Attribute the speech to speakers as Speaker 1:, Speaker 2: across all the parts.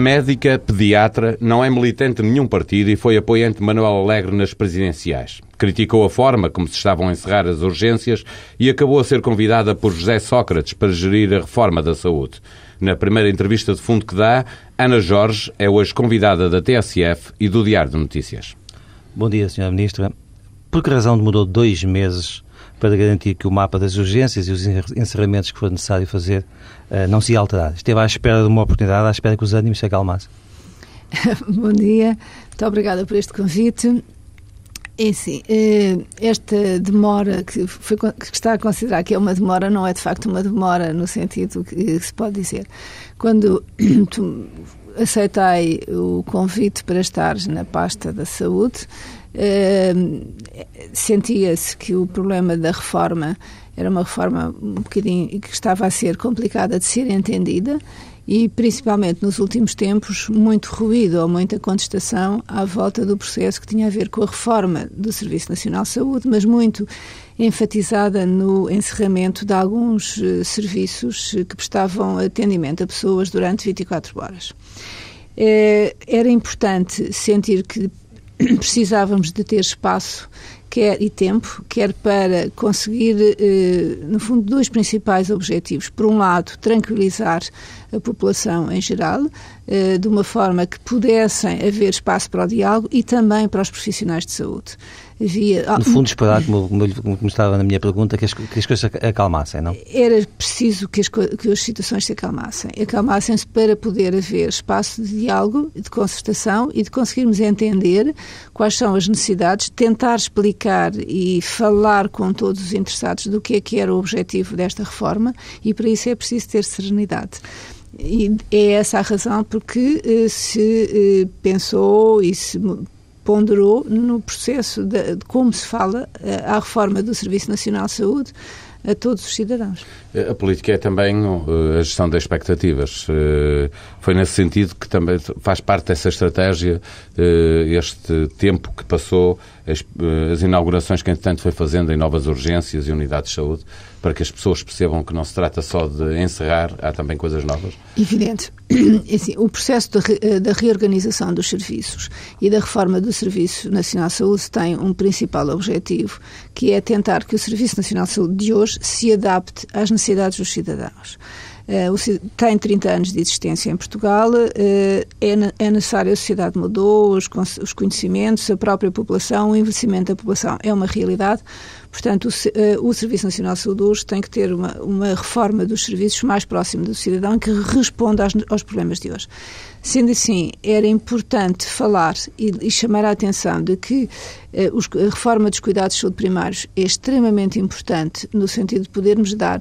Speaker 1: Médica, pediatra, não é militante de nenhum partido e foi apoiante de Manuel Alegre nas presidenciais. Criticou a forma como se estavam a encerrar as urgências e acabou a ser convidada por José Sócrates para gerir a reforma da saúde. Na primeira entrevista de fundo que dá, Ana Jorge é hoje convidada da TSF e do Diário de Notícias.
Speaker 2: Bom dia, Sra. Ministra. Por que razão demorou dois meses para garantir que o mapa das urgências e os encerramentos que for necessário fazer uh, não se alterar? Esteve à espera de uma oportunidade, à espera que os ânimos se acalmassem.
Speaker 3: Bom dia, muito obrigada por este convite. É sim, eh, esta demora que, foi, que está a considerar que é uma demora não é de facto uma demora no sentido que se pode dizer. Quando aceitei o convite para estar na pasta da saúde, sentia-se que o problema da reforma era uma reforma um bocadinho que estava a ser complicada de ser entendida e principalmente nos últimos tempos muito ruído ou muita contestação à volta do processo que tinha a ver com a reforma do Serviço Nacional de Saúde, mas muito enfatizada no encerramento de alguns uh, serviços que prestavam atendimento a pessoas durante 24 horas. Uh, era importante sentir que precisávamos de ter espaço quer e tempo, quer para conseguir, eh, no fundo, dois principais objetivos. Por um lado, tranquilizar a população em geral, eh, de uma forma que pudessem haver espaço para o diálogo e também para os profissionais de saúde
Speaker 2: havia... No fundo, esperar, como, como, como, estava na minha pergunta, que as, que as coisas acalmassem, não?
Speaker 3: Era preciso que as, que as situações se acalmassem. Acalmassem-se para poder haver espaço de diálogo, de concertação e de conseguirmos entender quais são as necessidades, tentar explicar e falar com todos os interessados do que é que era o objetivo desta reforma e para isso é preciso ter serenidade. E é essa a razão porque eh, se eh, pensou e se ponderou no processo de, de como se fala eh, à reforma do Serviço Nacional de Saúde a todos os cidadãos.
Speaker 1: A política é também uh, a gestão das expectativas. Uh, foi nesse sentido que também faz parte dessa estratégia uh, este tempo que passou, as, inaugurações que, entretanto, foi fazendo em novas urgências e unidades de saúde, para que as pessoas percebam que não se trata só de encerrar, há também coisas novas?
Speaker 3: Evidente. Assim, o processo da reorganização dos serviços e da reforma do Serviço Nacional de Saúde tem um principal objetivo, que é tentar que o Serviço Nacional de Saúde de hoje se adapte às necessidades dos cidadãos. Uh, tem 30 anos de existência em Portugal, uh, é, é necessário, a sociedade mudou, os, os, conhecimentos, a própria população, o envelhecimento da população é uma realidade. Portanto, uh, o Serviço Nacional de Saúde hoje tem que ter uma, uma, reforma dos serviços mais próximo do cidadão que responda aos, aos problemas de hoje. Sendo assim, era importante falar e, e chamar a atenção de que os, a reforma dos cuidados de saúde primários é extremamente importante no sentido de podermos dar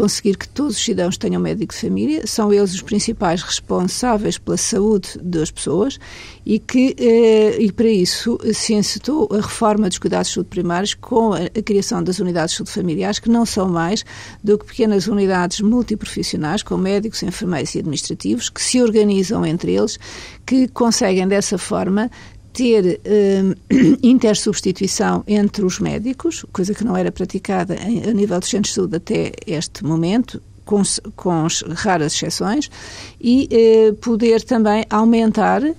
Speaker 3: conseguir que todos os cidadãos tenham médico de família, são eles os principais responsáveis pela saúde das pessoas e que, eh, e para isso, se encetou a reforma dos cuidados de saúde primários com a criação das unidades de saúde familiares, que não são mais do que pequenas unidades multiprofissionais, com médicos, enfermeiros e administrativos, que se organizam entre eles, que conseguem dessa forma ter uh, intersubstituição entre os médicos, coisa que não era praticada em, a nível dos centros de saúde até este momento, com, com raras exceções, e uh, poder também aumentar eh,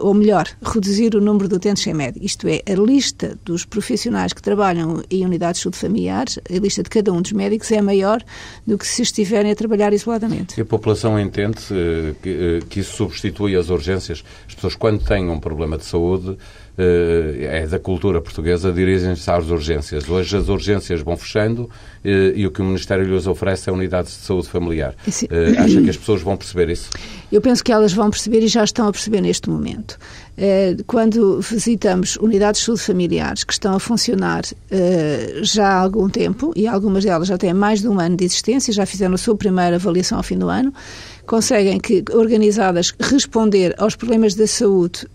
Speaker 3: ou melhor, reduzir o número de utentes sem médico. Isto é, a lista dos profissionais que trabalham em unidades de saúde familiares, a lista de cada um dos médicos é maior do que se estiverem a trabalhar isoladamente.
Speaker 1: E a população entende eh, que, eh, que isso substitui as urgências? As pessoas, quando têm um problema de saúde, é da cultura portuguesa, dirigem-se às urgências. Hoje as urgências vão fechando e o que o Ministério lhes oferece é unidades de saúde familiar. Acha que as pessoas vão perceber isso?
Speaker 3: Eu penso que elas vão perceber e já estão a perceber neste momento. Eh, quando visitamos unidades de saúde familiares que estão a funcionar eh, já há algum tempo, e algumas delas já têm mais de um ano de existência, já fizeram a sua primeira avaliação ao fim do ano, conseguem que, organizadas, responder aos problemas da saúde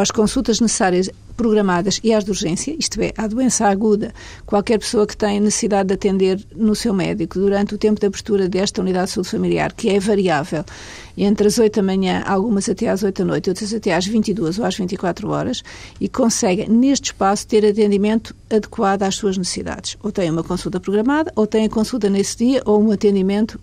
Speaker 3: às consultas necessárias programadas e às de urgência, isto é, à doença aguda, qualquer pessoa que tem necessidade de atender no seu médico durante o tempo de abertura desta unidade de saúde familiar, que é variável, entre as 8 da manhã, algumas até às 8 da noite, outras até às 22 ou às 24 horas, e consegue, neste espaço, ter atendimento adequado às suas necessidades. Ou tem uma consulta programada, ou tem a consulta nesse dia, ou um atendimento,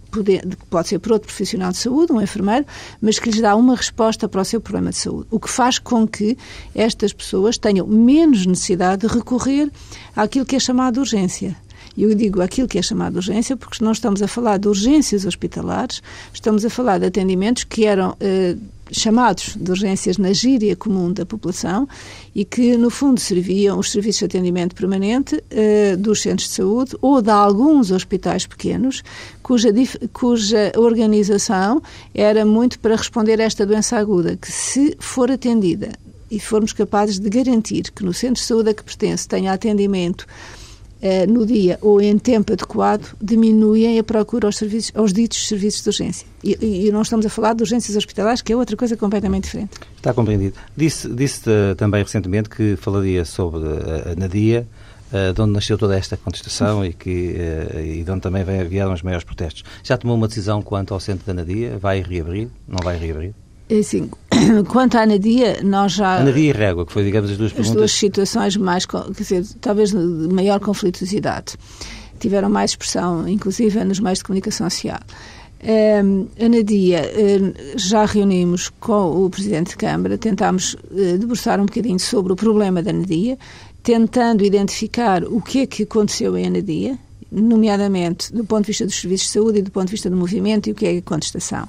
Speaker 3: pode ser por outro profissional de saúde, um enfermeiro, mas que lhes dá uma resposta para o seu problema de saúde. O que faz com que estas pessoas tenham menos necessidade de recorrer àquilo que é chamado de urgência. E eu digo aquilo que é chamado urgência porque não estamos a falar de urgências hospitalares, estamos a falar de atendimentos que eram eh, chamados de urgências na gíria comum da população e que, no fundo, serviam os serviços de atendimento permanente eh, dos centros de saúde ou de alguns hospitais pequenos, cuja, cuja organização era muito para responder a esta doença aguda, que se for atendida e formos capazes de garantir que no centro de saúde a que pertence tenha atendimento no dia ou em tempo adequado, diminuem a procura aos, serviços, aos ditos serviços de urgência. E, e, não estamos a falar de urgências hospitalares, que é outra coisa completamente diferente.
Speaker 2: Está compreendido. Disse, disse uh, também recentemente que falaria sobre uh, a Nadia, de onde nasceu toda esta contestação e, que, e de onde também vieram os maiores protestos. Já tomou uma decisão quanto ao centro da Nadia? Vai reabrir? Não vai reabrir?
Speaker 3: É assim, quanto à Anadia, nós já...
Speaker 2: Anadia e Régua, que foi, digamos, as duas perguntas...
Speaker 3: As duas situações mais, quer dizer, talvez de maior conflituosidade. Tiveram mais expressão, inclusive, nos meios de comunicação social. Um, Anadia, um, já reunimos com o Presidente de Câmara, tentámos uh, debruçar um bocadinho sobre o problema da Anadia, tentando identificar o que é que aconteceu em Anadia, nomeadamente do ponto de vista dos serviços de saúde e do ponto de vista do movimento e o que é a contestação.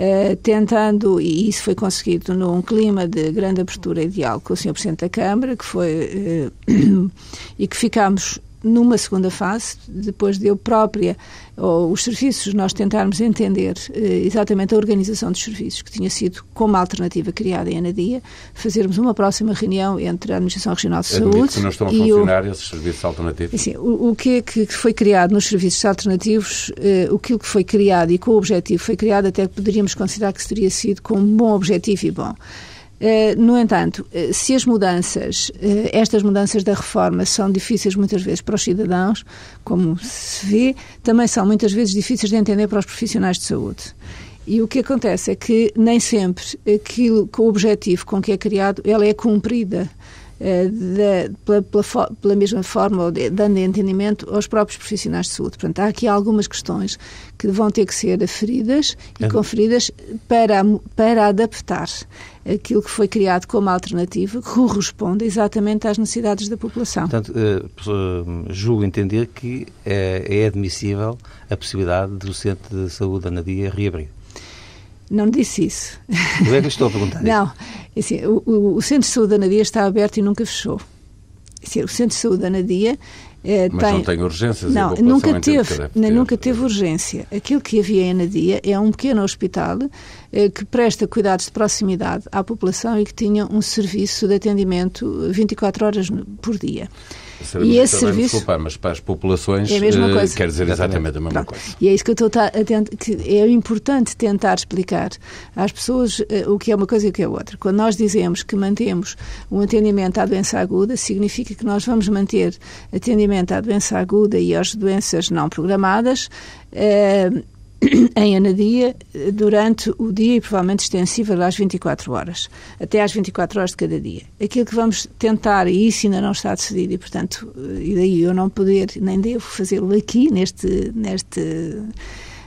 Speaker 3: Uh, tentando, e isso foi conseguido num clima de grande abertura e diálogo com o Sr. Presidente da Câmara, que foi, uh, e que ficámos numa segunda fase, depois de eu própria, ou os serviços, nós tentarmos entender eh, exatamente a organização dos serviços, que tinha sido como alternativa criada em Anadia, fazermos uma próxima reunião entre a Administração Regional de Saúde
Speaker 1: que não estão a funcionar o, esses serviços alternativos.
Speaker 3: Assim, o, o que é que foi criado nos serviços alternativos, eh, o que foi criado e com o objetivo foi criado, até poderíamos considerar que teria sido com um bom objetivo e bom. Eh, no entanto, eh, se as mudanças, eh, estas mudanças da reforma são difíceis muitas vezes para os cidadãos, como se vê, também são muitas vezes difíceis de entender para os profissionais de saúde. E o que acontece é que nem sempre aquilo, o objetivo com que é criado, ela é cumprida de, pela, pela, pela, mesma forma, dando entendimento aos próprios profissionais de saúde. Portanto, há aqui algumas questões que vão ter que ser aferidas e conferidas para, para adaptar aquilo que foi criado como alternativa corresponde exatamente às necessidades da população.
Speaker 2: Portanto, uh, julgo entender que é, é admissível a possibilidade do Centro de Saúde da Nadia reabrir.
Speaker 3: Não disse isso.
Speaker 2: Não é que estou a perguntar
Speaker 3: Não. Assim, o, o, o, Centro de Saúde da Nadia está aberto e nunca fechou. Assim, o Centro de Saúde da Nadia
Speaker 1: eh, Mas tem... não tem urgências?
Speaker 3: Não, nunca teve, nunca teve urgência. Aquilo que havia em Nadia é um pequeno hospital eh, que presta cuidados de proximidade à população e que tinha um serviço de atendimento 24 horas por dia.
Speaker 1: E esse serviço. Desculpar, mas para as populações é a mesma eh, coisa. quer dizer exatamente a mesma Pronto. coisa.
Speaker 3: E é isso que eu estou a tentar, é importante tentar explicar às pessoas uh, o que é uma coisa e o que é outra. Quando nós dizemos que mantemos um atendimento à doença aguda, significa que nós vamos manter atendimento à doença aguda e às doenças não programadas. Uh, em Anadia durante o dia e provavelmente extensível às 24 horas, até às 24 horas de cada dia. Aquilo que vamos tentar, e isso ainda não está decidido, e portanto, e daí eu não poder, nem devo fazê-lo aqui, neste, neste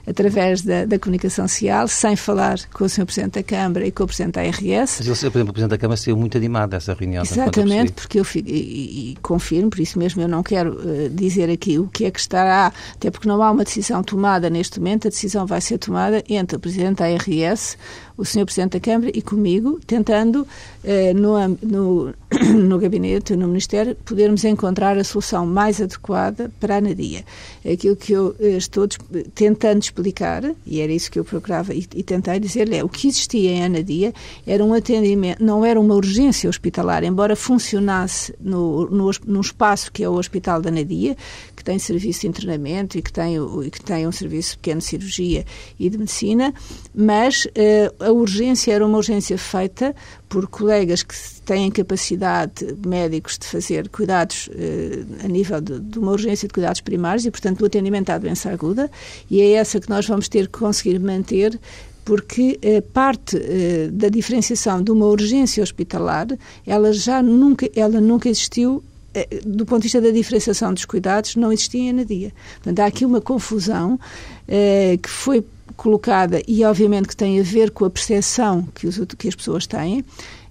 Speaker 3: através da, da, comunicação social, sem falar com o Sr. Presidente da Câmara e com o Presidente da ARS.
Speaker 2: Mas ele, por exemplo, o Presidente da Câmara saiu muito animado dessa reunião.
Speaker 3: Exatamente, porque eu fico, e, e, confirmo, por isso mesmo eu não quero uh, dizer aqui o que é que estará, até porque não há uma decisão tomada neste momento, a decisão vai ser tomada entre o Presidente da ARS, o Sr. Presidente da Câmara e comigo, tentando eh, no, no, no gabinete, no Ministério, podermos encontrar a solução mais adequada para a Nadia. Aquilo que eu eh, estou tentando explicar, e era isso que eu procurava e, e tentei dizer-lhe, é o que existia em Anadia era um atendimento, não era uma urgência hospitalar, embora funcionasse no, no, num espaço que é o Hospital da Nadia, que tem serviço de internamento e que tem, que tem um serviço de cirurgia e de medicina, mas uh, a urgência era uma urgência feita por colegas que têm capacidade, médicos, de fazer cuidados eh, a nível de, de, uma urgência de cuidados primários e, portanto, do atendimento à doença aguda, e é essa que nós vamos ter que conseguir manter porque eh, parte eh, da diferenciação de uma urgência hospitalar, ela já nunca, ela nunca existiu eh, do ponto de vista da diferenciação dos cuidados, não existia na dia. Portanto, há aqui uma confusão eh, que foi colocada e, obviamente, que tem a ver com a percepção que, os, que as pessoas têm,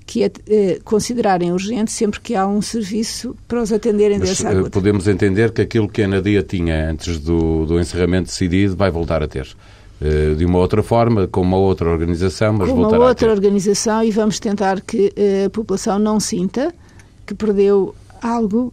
Speaker 3: que é eh, considerarem urgente sempre que há um serviço para os atenderem Mas, dessa aguda.
Speaker 1: Podemos entender que aquilo que a Nadia tinha antes do, do encerramento decidido vai voltar a ter de uma outra forma, com uma outra organização, mas
Speaker 3: com uma outra organização e vamos tentar que a população não sinta que perdeu algo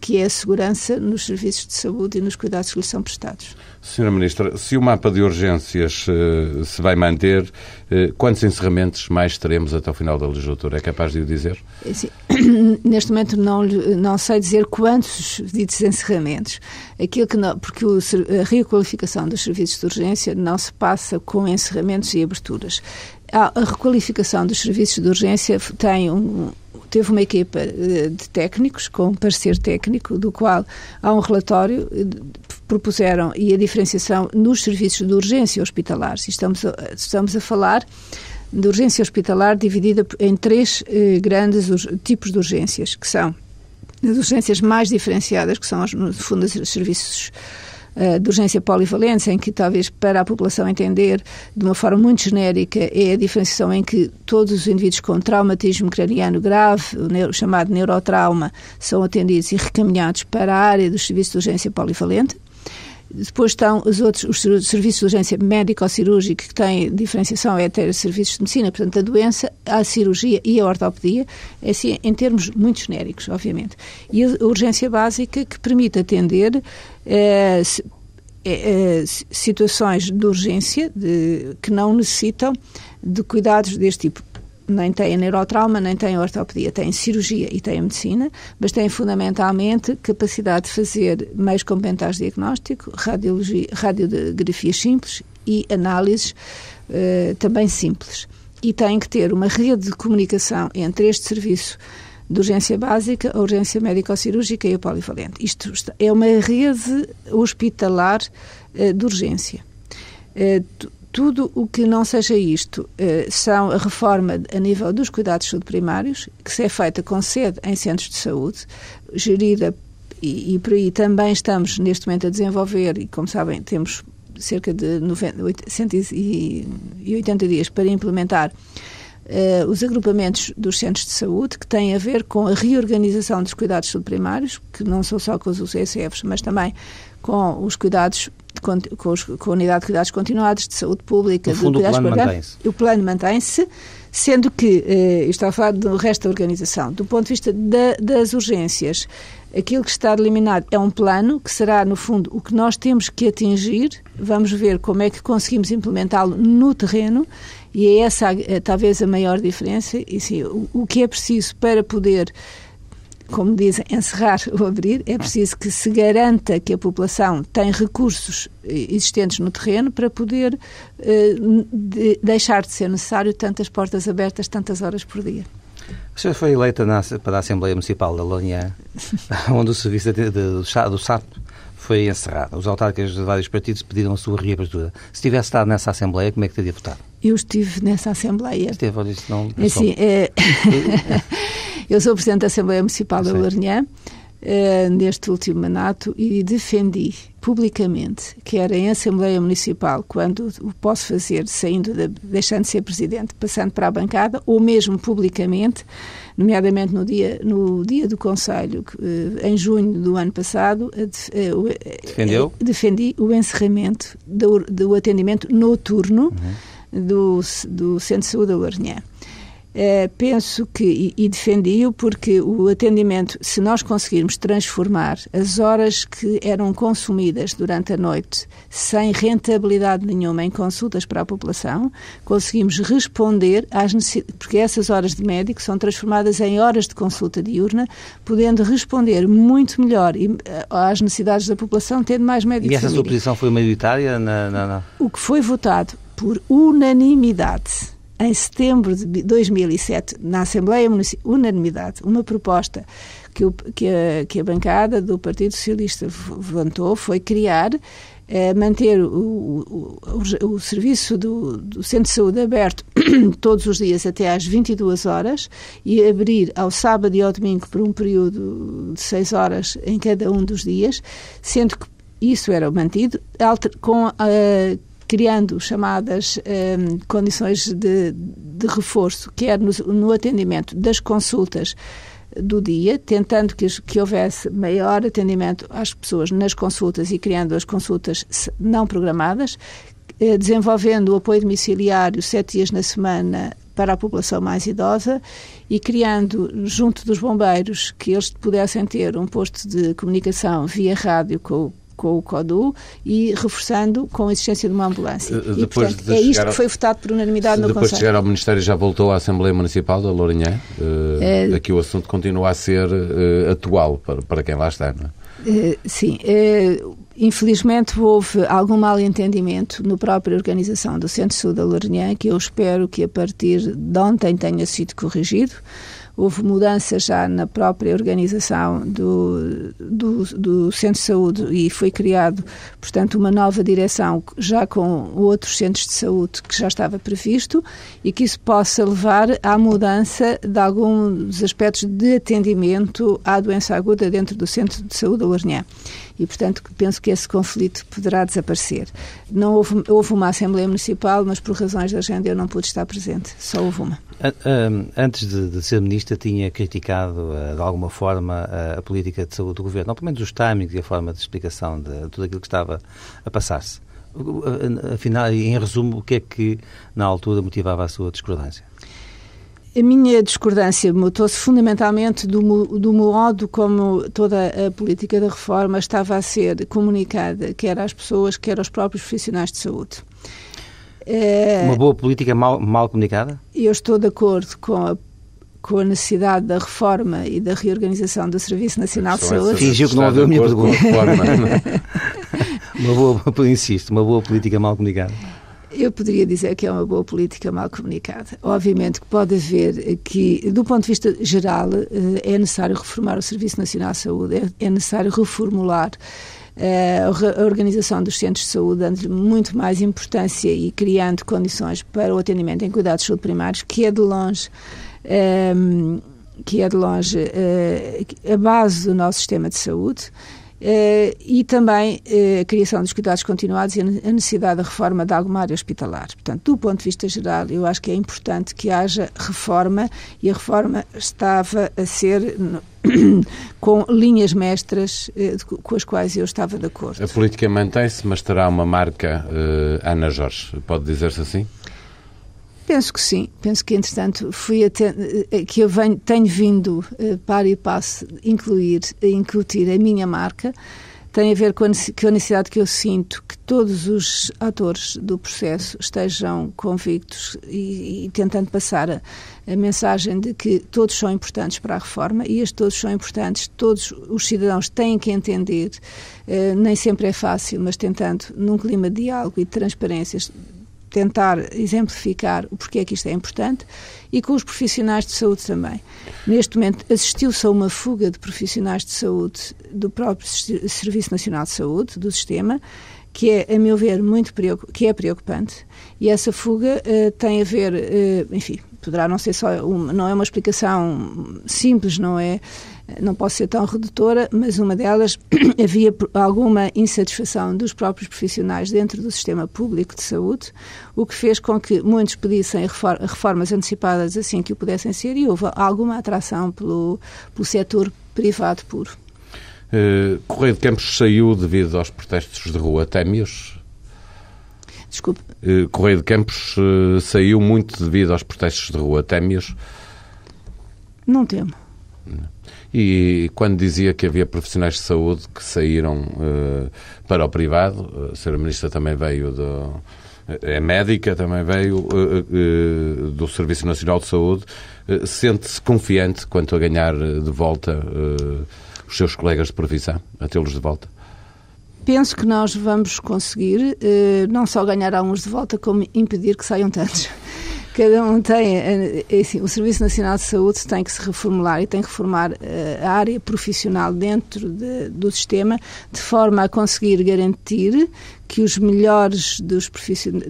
Speaker 3: que é a segurança nos serviços de saúde e nos cuidados que lhes são prestados.
Speaker 1: Senhora Ministra, se o mapa de urgências uh, se vai manter, uh, quantos encerramentos mais teremos até o final da legislatura? É capaz de o dizer?
Speaker 3: É assim, neste momento não, não sei dizer quantos ditos encerramentos. Aquilo que não, porque o, a requalificação dos serviços de urgência não se passa com encerramentos e aberturas. A, a requalificação dos serviços de urgência tem um, teve uma equipa eh, de técnicos, com um parecer técnico, do qual há um relatório, eh, propuseram, e a diferenciação nos serviços de urgência hospitalares. Estamos a, estamos a falar de urgência hospitalar dividida em três eh, grandes tipos de urgências, que são as urgências mais diferenciadas, que são, no fundo, os serviços eh, de urgência polivalente, em que talvez para a população entender de uma forma muito genérica é a diferenciação em que todos os indivíduos com traumatismo craniano grave, o chamado neurotrauma, são atendidos e recaminhados para a área dos serviços de urgência polivalente. Depois estão os outros, os serviços de urgência médico-cirúrgica, que têm diferenciação é ter serviços de medicina, portanto, a doença, a cirurgia e a ortopedia, é assim, em termos muito genéricos, obviamente. E a urgência básica, que permite atender eh, eh, situações de urgência de, que não necessitam de cuidados deste tipo nem têm neurotrauma, nem têm ortopedia, têm cirurgia e têm medicina, mas têm fundamentalmente capacidade de fazer meios complementares de diagnóstico, radiologia, radiografias simples e análises uh, também simples. E têm que ter uma rede de comunicação entre este serviço de urgência básica, a urgência médico-cirúrgica e a polivalente. Isto é uma rede hospitalar uh, de urgência. Uh, tudo o que não seja isto eh, são a reforma a nível dos cuidados de saúde primários, que se é feita com sede em centros de saúde, gerida, e, e por aí também estamos neste momento a desenvolver, e como sabem, temos cerca de 90, 180 dias para implementar Uh, os agrupamentos dos centros de saúde, que têm a ver com a reorganização dos cuidados de saúde primários, que não são só com os UCSFs, mas também com os cuidados com, com, os, com, a unidade de cuidados continuados, de saúde pública,
Speaker 2: no fundo, cuidados o plano mantém-se.
Speaker 3: O plano mantém-se, sendo que, eh, a falar do resto da organização, do ponto de vista da, das urgências, aquilo que está delimitado é um plano que será, no fundo, o que nós temos que atingir. Vamos ver como é que conseguimos implementá-lo no terreno e é essa eh, talvez a maior diferença. E sim, o, o que é preciso para poder como dizem, encerrar ou abrir, é preciso que se garanta que a população tem recursos existentes no terreno para poder eh, de, deixar de ser necessário tantas portas abertas tantas horas por dia.
Speaker 2: A senhora foi eleita na, para a Assembleia Municipal da Lourinhã, onde o serviço de, de, do, do SAP foi encerrado. Os autarcas de vários partidos pediram a sua reabertura. Se tivesse estado nessa Assembleia, como é que teria votado?
Speaker 3: Eu estive nessa Assembleia.
Speaker 2: Esteve, olha, isso não...
Speaker 3: Assim, é... Eu sou Presidente da Assembleia Municipal da Lourinhã uh, neste último mandato e defendi publicamente, quer em Assembleia Municipal, quando o posso fazer, saindo de, deixando de ser Presidente, passando para a bancada, ou mesmo publicamente, nomeadamente no dia, no dia do Conselho, uh, em junho do ano passado, uh,
Speaker 2: Defendeu?
Speaker 3: defendi o encerramento do, do atendimento noturno uhum. Do, do Centro de Saúde da Lourinhã. Uh, penso que, e, e defendi-o, porque o atendimento, se nós conseguirmos transformar as horas que eram consumidas durante a noite sem rentabilidade nenhuma em consultas para a população, conseguimos responder às necessidades, porque essas horas de médico são transformadas em horas de consulta diurna, podendo responder muito melhor eh, às necessidades da população, tendo mais médicos.
Speaker 2: E essa sua posição foi maioritária? Na, na, na...
Speaker 3: O que foi votado por unanimidade. Em setembro de 2007, na Assembleia Municipal, unanimidade, uma proposta que, o, que, a, que a bancada do Partido Socialista levantou foi criar é, manter o, o, o, o serviço do, do, Centro de Saúde aberto todos os dias até às 22 horas e abrir ao sábado e ao domingo por um período de 6 horas em cada um dos dias, sendo que isso era mantido com, uh, criando chamadas uh, condições de, de, reforço, quer no, no atendimento das consultas do dia, tentando que, que houvesse maior atendimento às pessoas nas consultas e criando as consultas não programadas, eh, desenvolvendo o apoio domiciliário sete dias na semana para a população mais idosa e criando junto dos bombeiros que eles pudessem ter um posto de comunicação via rádio com com o CODU e reforçando com a existência de uma ambulância.
Speaker 1: Uh, e, portanto,
Speaker 3: é isto que foi votado por unanimidade no Conselho.
Speaker 1: Depois de chegar ao Ministério já voltou à Assembleia Municipal da Lourinhã? Uh, é... Aqui o assunto continua a ser uh, atual para, para quem lá está, não é?
Speaker 3: sim, infelizmente houve algum mal entendimento no própria organização do Centro-Sul da Lourinhã, que eu espero que a partir de ontem tenha sido corrigido houve mudanças já na própria organização do, do, do, Centro de Saúde e foi criado, portanto, uma nova direção já com outros centros de saúde que já estava previsto e que isso possa levar à mudança de alguns aspectos de atendimento à doença aguda dentro do Centro de Saúde do Lourinhã e, portanto, penso que esse conflito poderá desaparecer. Não houve, houve uma Assembleia Municipal, mas por razões da agenda eu não pude estar presente, só houve uma.
Speaker 2: Antes de, de ser ministra, tinha criticado eh, de alguma forma a, política de saúde do governo, não pelo menos os timings e a forma de explicação de tudo aquilo que estava a passar-se. Afinal, em resumo, o que é que na altura motivava a sua discordância?
Speaker 3: A minha discordância motou-se fundamentalmente do, do modo como toda a política da reforma estava a ser comunicada, quer às pessoas, quer aos próprios profissionais de saúde.
Speaker 2: É, Uma boa política mal, mal comunicada?
Speaker 3: Eu estou de acordo com a com a necessidade da reforma e da reorganização do Serviço Nacional de Saúde.
Speaker 2: Fingiu que não ouviu a minha pergunta. uma boa, insisto, uma boa política mal comunicada.
Speaker 3: Eu poderia dizer que é uma boa política mal comunicada. Obviamente que pode haver que, do ponto de vista geral, eh, é necessário reformar o Serviço Nacional de Saúde, é, é necessário reformular a organização dos centros de saúde, dando-lhe muito mais importância e criando condições para o atendimento em cuidados de saúde primários, que é de longe. Um, ehm, que é de longe uh, a base do nosso sistema de saúde. Uh, e também uh, a criação dos cuidados continuados e a necessidade da reforma da alguma área hospitalar. Portanto, do ponto de vista geral, eu acho que é importante que haja reforma e a reforma estava a ser com linhas mestras uh, com as quais eu estava de acordo.
Speaker 1: A política mantém-se, mas terá uma marca Ana Jorge, pode dizer-se assim?
Speaker 3: Penso que sim. Penso que, entretanto, fui eh, que eu venho, tenho vindo, uh, para e passo, incluir, incutir a minha marca. Tem a ver com a necessidade que eu sinto que todos os atores do processo estejam convictos e, e tentando passar a, a, mensagem de que todos são importantes para a reforma e estes todos são importantes, todos os cidadãos têm que entender, nem sempre é fácil, mas tentando, num clima de diálogo e de transparência, tentar exemplificar o porquê é que isto é importante e com os profissionais de saúde também. Neste momento assistiu-se a uma fuga de profissionais de saúde do próprio Serviço Nacional de Saúde, do sistema, que é, a meu ver, muito que é preocupante e essa fuga uh, tem a ver, uh, enfim, poderá não ser só não é uma explicação simples, não é não posso ser tão redutora, mas uma delas havia alguma insatisfação dos próprios profissionais dentro do sistema público de saúde, o que fez com que muitos pedissem reformas antecipadas assim que o pudessem ser e houve alguma atração pelo, pelo setor privado puro.
Speaker 1: Uh, Correio de Campos saiu devido aos protestos de rua. Teme-os?
Speaker 3: Desculpe.
Speaker 1: Uh, Correio de Campos uh, saiu muito devido aos protestos de rua. Teme-os?
Speaker 3: Não temo.
Speaker 1: E quando dizia que havia profissionais de saúde que saíram uh, para o privado, a senhora Ministra também veio do. É médica, também veio uh, uh, do Serviço Nacional de Saúde. Sente-se confiante quanto a ganhar de volta os seus colegas de profissão, a tê-los de volta?
Speaker 3: penso que nós vamos conseguir não só ganhar alguns de volta, como impedir que saiam tantos. Cada um tem, é assim, o Serviço Nacional de Saúde tem que se reformular e tem que reformar uh, a área profissional dentro de, do sistema de forma a conseguir garantir que os melhores dos profissionais,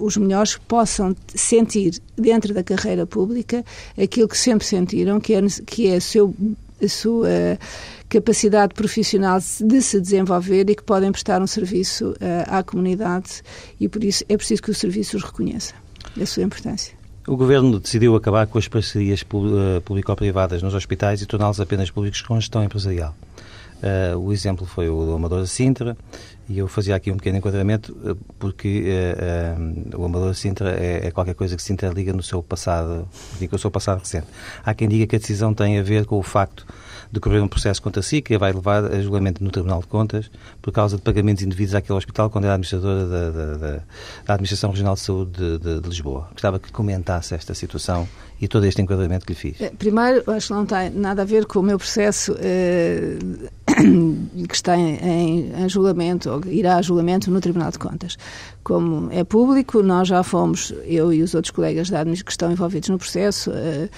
Speaker 3: os melhores possam sentir dentro da carreira pública aquilo que sempre sentiram, que é, que é seu, a sua capacidade profissional de se desenvolver e que podem prestar um serviço uh, à comunidade. E por isso é preciso que o serviço os reconheça a sua importância.
Speaker 2: O Governo decidiu acabar com as parcerias eh, público-privadas nos hospitais e torná-los apenas públicos com gestão empresarial. Uh, o exemplo foi o do Amador Sintra e eu fazia aqui um pequeno enquadramento porque uh, uh, o Amador Sintra é, é, qualquer coisa que se interliga no seu passado, digo, o seu passado recente. Há quem diga que a decisão tem a ver com o facto decorrer um processo contra si que vai levar a julgamento no Tribunal de Contas por causa de pagamentos indevidos àquele hospital quando era administradora da, da, da, da Administração Regional de Saúde de, de, de, Lisboa. Gostava que comentasse esta situação e todo este enquadramento que lhe fiz.
Speaker 3: Eh, primeiro, acho que não tem nada a ver com o meu processo eh, que está em, em, julgamento, ou irá a julgamento no Tribunal de Contas. Como é público, nós já fomos, eu e os outros colegas da que estão envolvidos no processo, eh,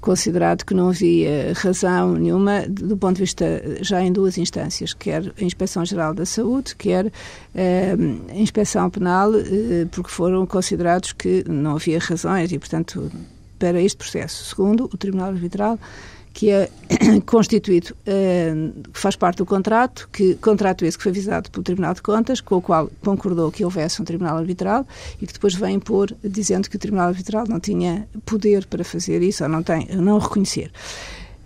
Speaker 3: considerado que não havia razão nenhuma do ponto de vista já em duas instâncias, quer a Inspeção Geral da Saúde, quer eh, a Inspeção Penal, eh, porque foram considerados que não havia razões e, portanto, para este processo. Segundo, o Tribunal Arbitral que é constituído, uh, faz parte do contrato, que contrato esse que foi avisado pelo Tribunal de Contas, com o qual concordou que houvesse um Tribunal Arbitral e que depois vem impor, dizendo que o Tribunal Arbitral não tinha poder para fazer isso ou não tem, não reconhecer.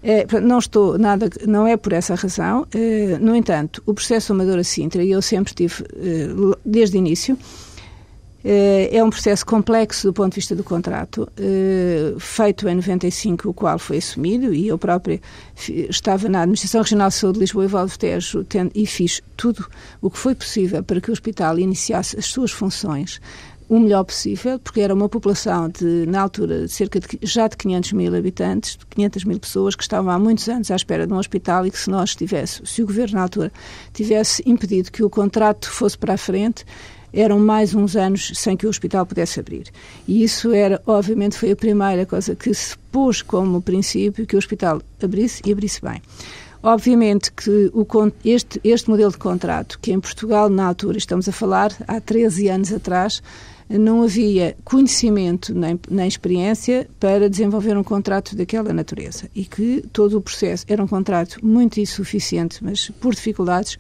Speaker 3: É, não estou nada, não é por essa razão. É, no entanto, o processo Amadora Sintra, e eu sempre tive, desde o início, eh, é um processo complexo do ponto de vista do contrato, eh, feito em 95, o qual foi assumido, e eu própria estava na Administração Regional de Saúde de Lisboa e Valdo Tejo e fiz tudo o que foi possível para que o hospital iniciasse as suas funções o melhor possível, porque era uma população de, na altura, de cerca de, já de 500 mil habitantes, 500 mil pessoas que estavam há muitos anos à espera de um hospital e que se nós tivesse, se o Governo na altura tivesse impedido que o contrato fosse para a frente, eram mais uns anos sem que o hospital pudesse abrir. E isso era, obviamente, foi a primeira coisa que se pôs como princípio que o hospital abrisse e abrisse bem. Obviamente que o, este, este modelo de contrato, que em Portugal, na altura, estamos a falar há 13 anos atrás, não havia conhecimento nem, nem experiência para desenvolver um contrato daquela natureza e que todo o processo era um contrato muito insuficiente, mas por dificuldades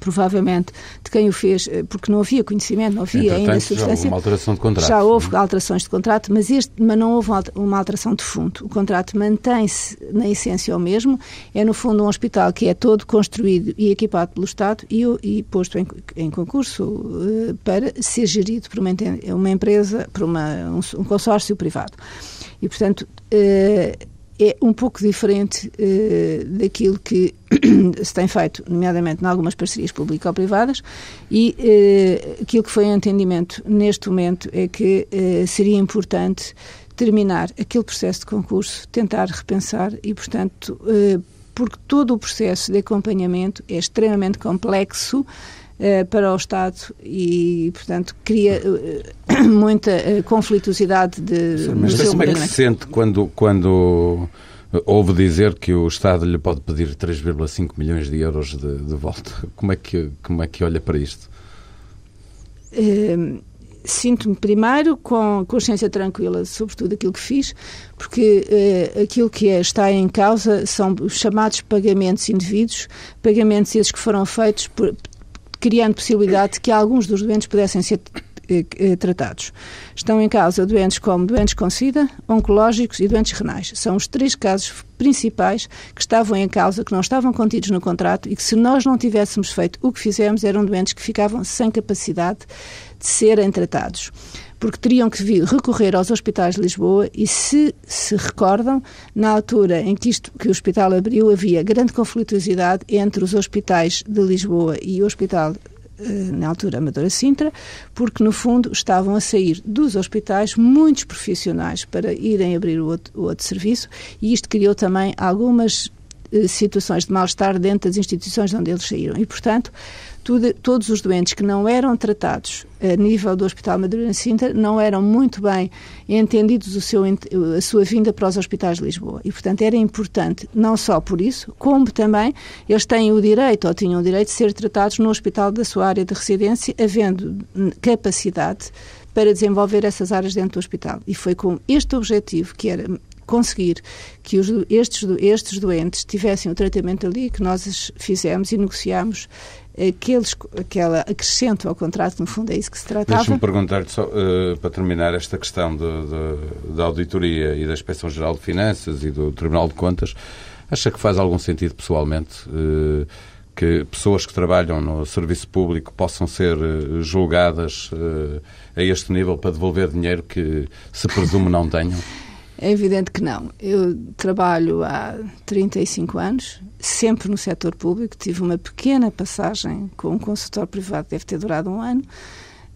Speaker 3: provavelmente de quem o fez, eh, porque não havia conhecimento, não havia
Speaker 1: Entretanto,
Speaker 3: ainda substância. Já
Speaker 1: houve alteração de contrato.
Speaker 3: Já houve? É? alterações de contrato, mas, este, mas não houve uma alteração de fundo. O contrato mantém-se na essência o mesmo. É, no fundo, um hospital que é todo construído e equipado pelo Estado e, e posto em, em concurso uh, para ser gerido por uma, uma empresa, por uma, um, um consórcio privado. E, portanto, uh, é um pouco diferente uh, daquilo que se tem feito, nomeadamente em algumas parcerias público-privadas, e uh, aquilo que foi o entendimento neste momento é que uh, seria importante terminar aquele processo de concurso, tentar repensar e, portanto, porque todo o processo de acompanhamento é extremamente complexo para o Estado e, portanto, cria muita conflituosidade de.
Speaker 1: Mas como é que se sente quando, quando Houve dizer que o Estado lhe pode pedir 3,5 milhões de euros de, de, volta. Como é, que, como é que olha para isto?
Speaker 3: Uh, Sinto-me primeiro com consciência tranquila sobre tudo aquilo que fiz, porque uh, aquilo que é, está em causa são os chamados pagamentos indevidos, pagamentos esses que foram feitos por, criando possibilidade de que alguns dos doentes pudessem ser eh, eh, tratados. Estão em causa doentes como doentes com SIDA, oncológicos e doentes renais. São os três casos principais que estavam em causa, que não estavam contidos no contrato e que, se nós não tivéssemos feito o que fizemos, eram doentes que ficavam sem capacidade de serem tratados porque teriam que vir recorrer aos hospitais de Lisboa e se se recordam, na altura em que, isto, que o hospital abriu, havia grande conflituosidade entre os hospitais de Lisboa e o hospital eh, na altura Amadora Sintra, porque no fundo estavam a sair dos hospitais muitos profissionais para irem abrir o outro, o outro serviço e isto criou também algumas eh, situações de mal-estar dentro das instituições de onde eles saíram. E, portanto, tudo, todos os doentes que não eram tratados a nível do Hospital Madureira Sintra não eram muito bem entendidos o seu, a sua vinda para os hospitais de Lisboa. E, portanto, era importante, não só por isso, como também eles têm o direito, ou tinham o direito, de ser tratados no hospital da sua área de residência, havendo capacidade para desenvolver essas áreas dentro do hospital. E foi com este objetivo, que era conseguir que os, estes, estes doentes tivessem o tratamento ali que nós fizemos e negociámos aqueles, aquela acrescento ao contrato, no fundo é isso que se tratava.
Speaker 1: Deixa-me perguntar-lhe só, uh, para terminar, esta questão da auditoria e da Inspeção Geral de Finanças e do Tribunal de Contas, acha que faz algum sentido pessoalmente uh, que pessoas que trabalham no serviço público possam ser uh, julgadas a este nível para devolver dinheiro que se presume não tenham?
Speaker 3: É evidente que não. Eu trabalho há 35 anos, sempre no setor público. Tive uma pequena passagem com um consultor privado, deve ter durado um ano.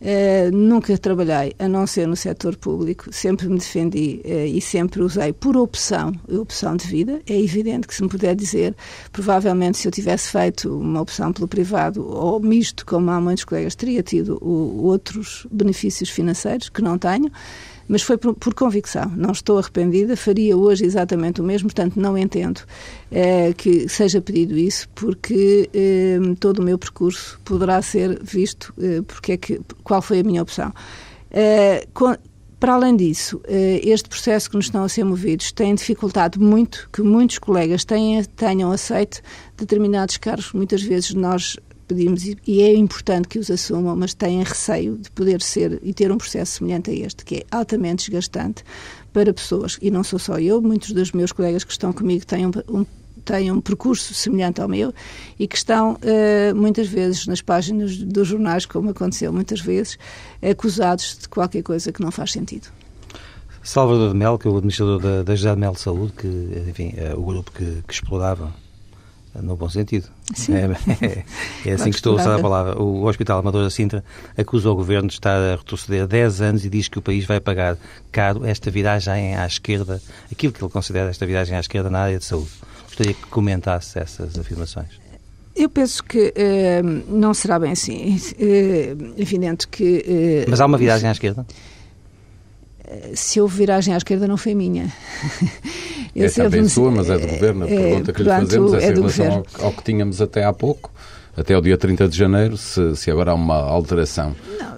Speaker 3: Uh, nunca trabalhei a não ser no setor público, sempre me defendi uh, e sempre usei por opção, opção de vida. É evidente que se me puder dizer, provavelmente se eu tivesse feito uma opção pelo privado ou misto, como há muitos colegas, teria tido o, outros benefícios financeiros que não tenho mas foi por, por, convicção. Não estou arrependida, faria hoje exatamente o mesmo, portanto, não entendo eh, que seja pedido isso, porque eh, todo o meu percurso poderá ser visto eh, porque é que, qual foi a minha opção. Com, para além disso, este processo que nos estão a ser movidos tem dificultado muito que muitos colegas tenham, tenham aceito determinados cargos. Muitas vezes nós pedimos e é importante que os assumam, mas têm receio de poder ser e ter um processo semelhante a este, que é altamente desgastante para pessoas, e não sou só eu, muitos dos meus colegas que estão comigo têm um, um têm um percurso semelhante ao meu e que estão uh, muitas vezes nas páginas dos jornais, como aconteceu muitas vezes, acusados de qualquer coisa que não faz sentido.
Speaker 2: Salvador de Mel, que é o administrador da, da de Mel de Saúde, que enfim, é o grupo que, que explorava no bom sentido.
Speaker 3: Sim.
Speaker 2: É, é, é assim que estou a usar a palavra. O Hospital Amador da Sintra acusa o Governo de estar a retroceder 10 anos e diz que o país vai pagar caro esta viragem à esquerda, aquilo que ele considera esta viragem à esquerda na área de saúde. Gostaria que comentasse essas afirmações.
Speaker 3: Eu penso que eh, não será bem assim. É evidente que.
Speaker 2: Eh, Mas há uma viragem à esquerda?
Speaker 3: Se houve viragem à esquerda não foi minha.
Speaker 1: Eu é também me... sua, mas é do Governo. A é, pergunta que lhe fazemos é, é em relação ao, ao, que tínhamos até há pouco, até o dia 30 de janeiro, se, se agora há uma alteração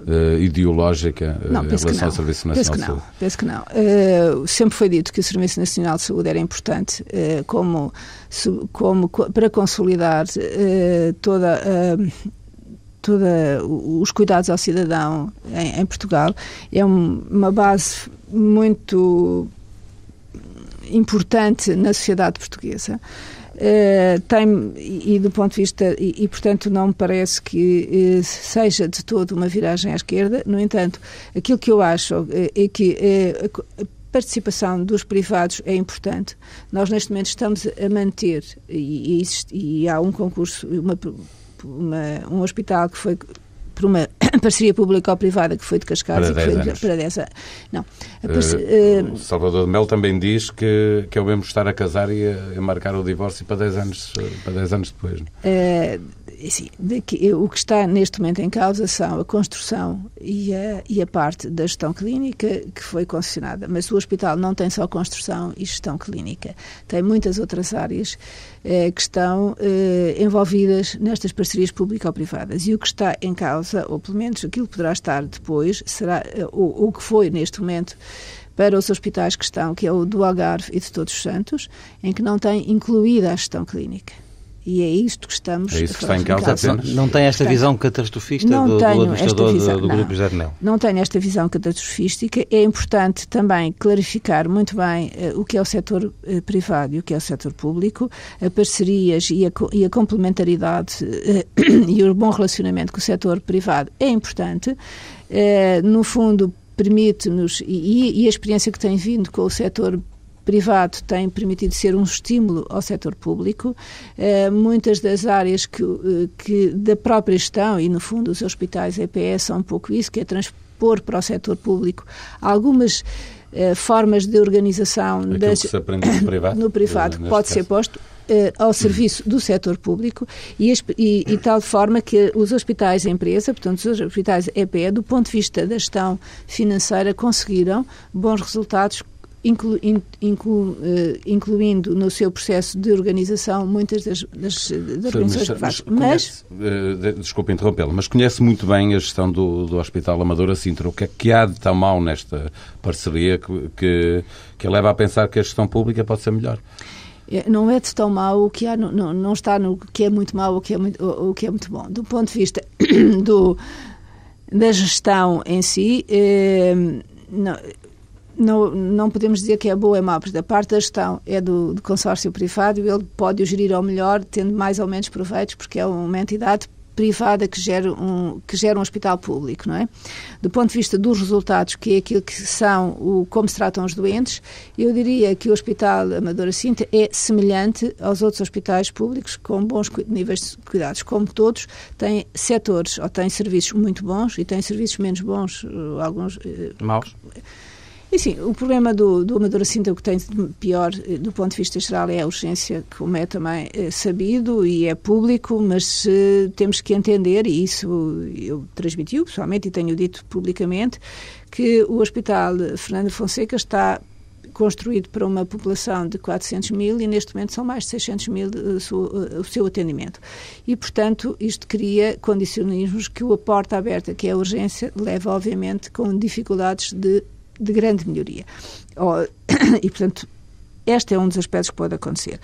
Speaker 1: uh, ideológica uh, não, em relação ao Serviço Nacional
Speaker 3: de
Speaker 1: Saúde.
Speaker 3: Penso que não. Uh, sempre foi dito que o Serviço Nacional de Saúde era importante como, como para consolidar toda a todos os cuidados ao cidadão em, em Portugal. É um, uma base muito importante na sociedade portuguesa. Uh, tem, e, e, do ponto de vista, e, e, portanto não me parece que uh, seja de todo uma viragem à esquerda, no entanto, aquilo que eu acho uh, é que a participação dos privados é importante. Nós neste momento estamos a manter, e, e há um concurso, uma uma, um hospital que foi por uma parceria público-privada que foi de Cascais
Speaker 1: para 10 anos.
Speaker 3: para 10 anos. Não.
Speaker 1: Uh, uh, Salvador de Mel também diz que, que é o mesmo estar a casar e a, a marcar o divórcio para 10 anos, para 10 anos depois.
Speaker 3: Uh, sim, daqui, o que está neste momento em causa são a construção e a, e a parte da gestão clínica que foi concessionada. Mas o hospital não tem só construção e gestão clínica, tem muitas outras áreas eh, que estão eh, envolvidas nestas parcerias público-privadas. E o que está em causa, ou pelo menos aquilo que poderá estar depois, será eh, o, o que foi neste momento para os hospitais que estão, que é o do Algarve e de Todos os Santos, em que não tem incluída a gestão clínica. E é isto que estamos
Speaker 1: é isso que está em causa apenas.
Speaker 2: Não tem esta visão catastrofista não do, do administrador visão, do, do Grupo José de Mel?
Speaker 3: Não tenho esta visão catastrofística. É importante também clarificar muito bem uh, o que é o setor uh, privado e o que é o setor público, a parcerias e a, e a complementaridade uh, e o bom relacionamento com o setor privado é importante. no fundo, permite-nos, e, e, a experiência que tem vindo com o setor privado tem permitido ser um estímulo ao setor público. Uh, muitas das áreas que, uh, que, da própria gestão, e no fundo os hospitais EPS são um pouco isso, que é transpor para o setor público algumas uh, formas de organização
Speaker 1: das, no privado,
Speaker 3: no privado que pode caso. ser posto ao serviço do setor público e, e, e, tal forma que os hospitais empresa, portanto, os hospitais EPE, do ponto de vista da gestão financeira, conseguiram bons resultados inclu, inclu, uh, incluindo no seu processo de organização muitas das, das, das organizações privadas.
Speaker 1: Mas, mas uh, desculpe interrompê-lo, mas conhece muito bem a gestão do, do Hospital Amadora Sintra. O que é que há de tão mal nesta parceria que, que, que leva a pensar que a gestão pública pode ser melhor?
Speaker 3: É, não é de tão mau o que há, não, não está no que é muito mau ou que é muito, o, que é muito bom. Do ponto de vista do, da gestão em si, eh, não, não, não podemos dizer que é boa ou é má, porque a parte da gestão é do, do consórcio privado e ele pode o gerir ao melhor, tendo mais ou menos proveitos, porque é uma entidade privada que gera um, que gera um hospital público, não é? Do ponto de vista dos resultados, que é aquilo que são, o, como se tratam os doentes, eu diria que o Hospital Amadora Cinta é semelhante aos outros hospitais públicos, com bons níveis de cuidados. Como todos, tem setores, ou tem serviços muito bons e tem serviços menos bons, eh, alguns...
Speaker 2: Eh, Maus?
Speaker 3: E sim, o problema do, do Amadora Cinta, o que tem de pior eh, do ponto de vista geral é a urgência, como é também é sabido e é público, mas uh, temos que entender, e isso eu transmiti pessoalmente e tenho dito publicamente, que o Hospital Fernando Fonseca está construído para uma população de 400 mil e neste momento são mais de 600 mil o seu atendimento. E, portanto, isto cria condicionismos que o a porta aberta, que é a urgência, leva, obviamente, com dificuldades de de grande melhoria. E, portanto, este é um dos aspectos que pode acontecer.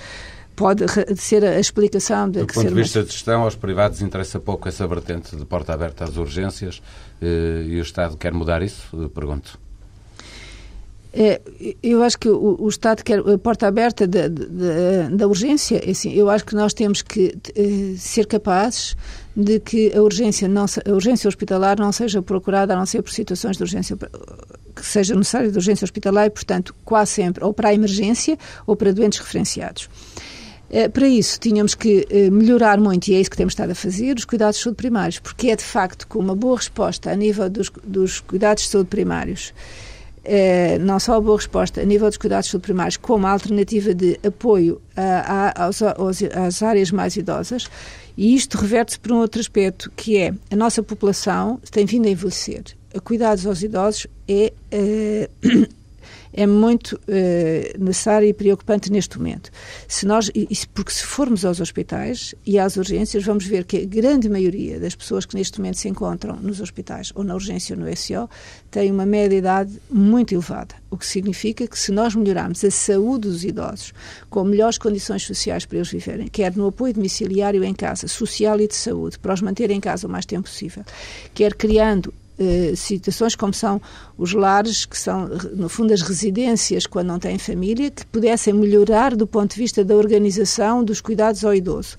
Speaker 3: Pode ser a explicação
Speaker 1: de. Do ponto de vista de gestão, aos privados interessa pouco essa vertente de porta aberta às urgências eh, e o Estado quer mudar isso? Pergunto.
Speaker 3: É, eu acho que o, o, Estado quer a porta aberta da, da, da urgência. É assim, eu acho que nós temos que eh, ser capazes de que a urgência, não, a urgência hospitalar não seja procurada a não ser por situações de urgência que seja necessária de urgência hospitalar e, portanto, quase sempre ou para a emergência ou para doentes referenciados. Eh, para isso, tínhamos que eh, melhorar muito, e é isso que temos estado a fazer, os cuidados de saúde primários, porque é de facto com uma boa resposta a nível dos, dos cuidados de saúde primários, eh, não só a boa resposta a nível dos cuidados de saúde primários, como a alternativa de apoio a, a, aos, aos, às áreas mais idosas, e isto reverte-se por um outro aspecto, que é a nossa população tem vindo a envelhecer. Cuidados aos idosos é, é é muito uh, necessário e preocupante neste momento. Se nós, porque se formos aos hospitais e às urgências, vamos ver que a grande maioria das pessoas que neste momento se encontram nos hospitais ou na urgência ou no SO têm uma média de idade muito elevada, o que significa que se nós melhorarmos a saúde dos idosos com melhores condições sociais para eles viverem, quer no apoio domiciliário em casa, social e de saúde, para os manter em casa o mais tempo possível, quer criando eh, situações como são os lares, que são, no fundo, as residências quando não têm família, que pudessem melhorar do ponto de vista da organização dos cuidados ao idoso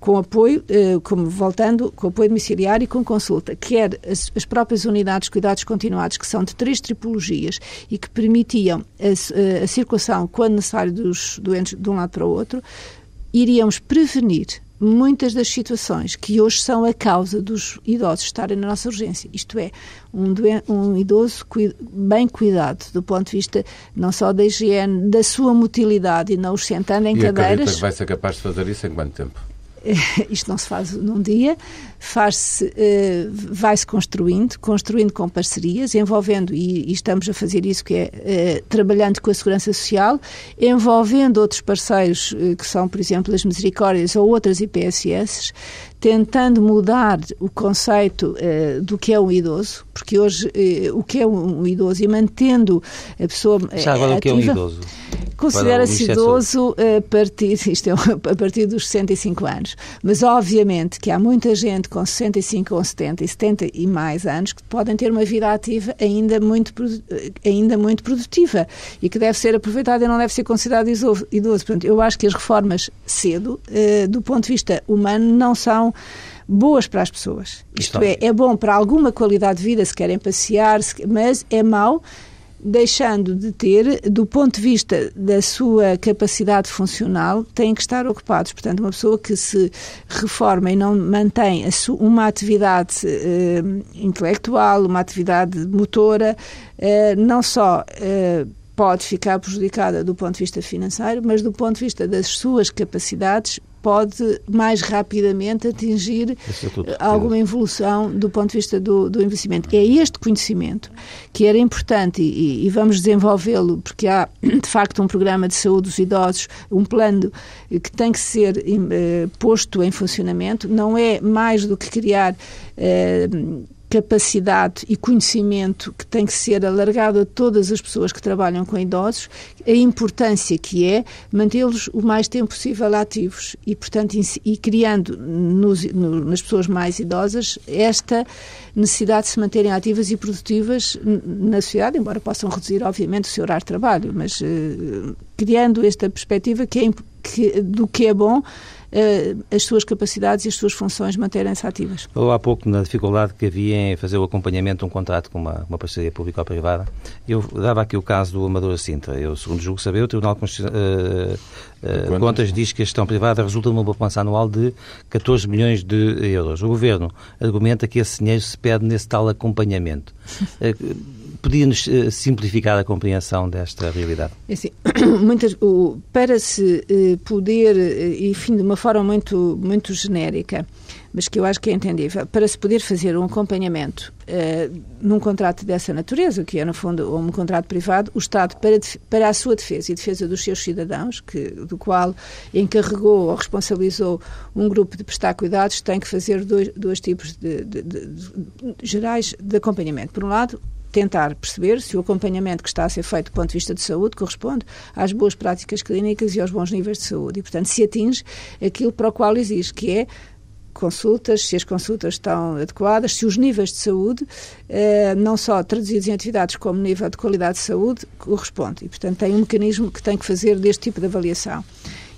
Speaker 3: com apoio, eh, como voltando, com apoio domiciliário e com consulta, quer as, as, próprias unidades de cuidados continuados, que são de três tripologias e que permitiam a, a circulação, quando necessário, dos doentes de um lado para o outro, iríamos prevenir muitas das situações que hoje são a causa dos idosos estarem na nossa urgência. Isto é, um, um idoso bem cuidado do ponto de vista não só da higiene, da sua motilidade e não os sentando em
Speaker 1: e
Speaker 3: cadeiras.
Speaker 1: que vai ser capaz de fazer isso em quanto tempo?
Speaker 3: isto não se faz num dia, faz-se, uh, vai-se construindo, construindo com parcerias, envolvendo, e, estamos a fazer isso, que é uh, trabalhando com a Segurança Social, envolvendo outros parceiros, uh, que são, por exemplo, as Misericórdias ou outras IPSS, tentando mudar o conceito uh, do que é um idoso, porque hoje uh, o que é um, um, idoso e mantendo a pessoa.
Speaker 2: Já agora o que é um idoso?
Speaker 3: Considera-se idoso a partir, isto é, a partir dos 65 anos. Mas, obviamente, que há muita gente com 65 ou 70 e 70 e mais anos que podem ter uma vida ativa ainda muito, ainda muito produtiva e que deve ser aproveitada e não deve ser considerado idoso. Portanto, eu acho que as reformas cedo, uh, do ponto de vista humano, não são boas para as pessoas. Isto é, é bom para alguma qualidade de vida se querem passear, mas é mau deixando de ter, do ponto de vista da sua capacidade funcional, têm que estar ocupados. Portanto, uma pessoa que se reforma e não mantém uma atividade uh, intelectual, uma atividade motora, uh, não só uh, pode ficar prejudicada do ponto de vista financeiro, mas do ponto de vista das suas capacidades pode mais rapidamente atingir é alguma evolução do ponto de vista do, do investimento. É este conhecimento que era importante e, e vamos desenvolvê-lo porque há de facto um programa de saúde dos idosos, um plano que tem que ser eh, posto em funcionamento, não é mais do que criar eh, capacidade e conhecimento que tem que ser alargado a todas as pessoas que trabalham com idosos, a importância que é mantê-los o mais tempo possível ativos e, portanto, e criando nos, no, nas pessoas mais idosas esta necessidade de se manterem ativas e produtivas na sociedade, embora possam reduzir, obviamente, o seu horário de trabalho, mas uh, criando esta perspectiva que é, que, do que é bom as suas capacidades e as suas funções manterem-se ativas.
Speaker 2: Falou há pouco na dificuldade que havia em fazer o acompanhamento de um contrato com uma, uma parceria pública ou privada. Eu dava aqui o caso do Amador Sintra. Eu, segundo julgo saber, o Tribunal de uh, uh, Contas diz que a gestão privada resulta numa poupança anual de 14 milhões de euros. O Governo argumenta que esse dinheiro se perde nesse tal acompanhamento. Podia-nos uh, simplificar a compreensão desta realidade?
Speaker 3: É assim, muitas, o, para se uh, poder, uh, enfim, de uma forma muito, muito genérica, mas que eu acho que é entendível, para se poder fazer um acompanhamento num contrato dessa natureza, que é, no fundo, um contrato privado, o Estado, para, para a sua defesa e defesa dos seus cidadãos, que, do qual encarregou ou responsabilizou um grupo de prestar cuidados, tem que fazer dois, dois tipos de, de, de, de gerais de acompanhamento. Por um lado, tentar perceber se o acompanhamento que está a ser feito do ponto de vista de saúde corresponde às boas práticas clínicas e aos bons níveis de saúde. E, portanto, se atinge aquilo para o qual exige, que é consultas, se as consultas estão adequadas, se os níveis de saúde, eh, não só traduzidos em atividades como nível de qualidade de saúde, corresponde. E, portanto, tem um mecanismo que tem que fazer deste tipo de avaliação.